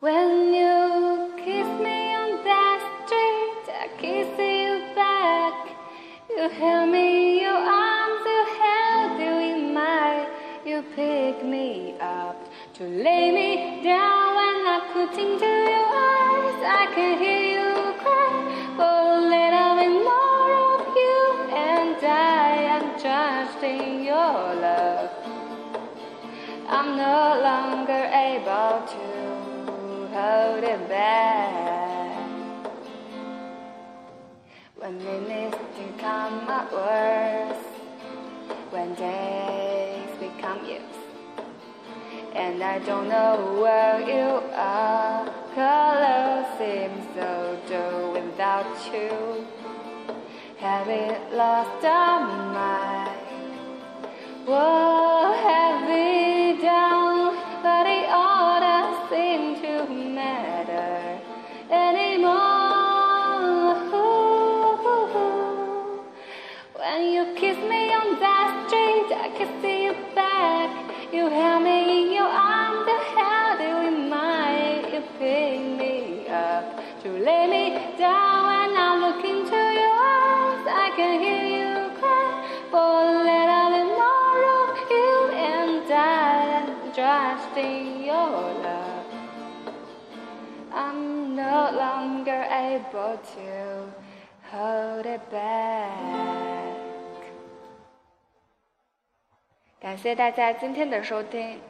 When you kiss me on that street, I kiss you back. You held me in your arms, you held you in mine. You pick me up to lay me down when I look into your eyes. I can hear you cry for a little bit more of you, and I am trusting your love. I'm no longer able to hold it back. When minutes become hours, when days become years, and I don't know where you are. Color seems so dull without you. Have it lost our mind? Matter anymore. When you kiss me on that street, I can see you back. You held me in your arms, you held you in mine. You picked me up to lay me down. When I look into your eyes, I can hear you cry for a little bit more of you, and I am trusting your love. Able to hold it back. 感谢大家今天的收听。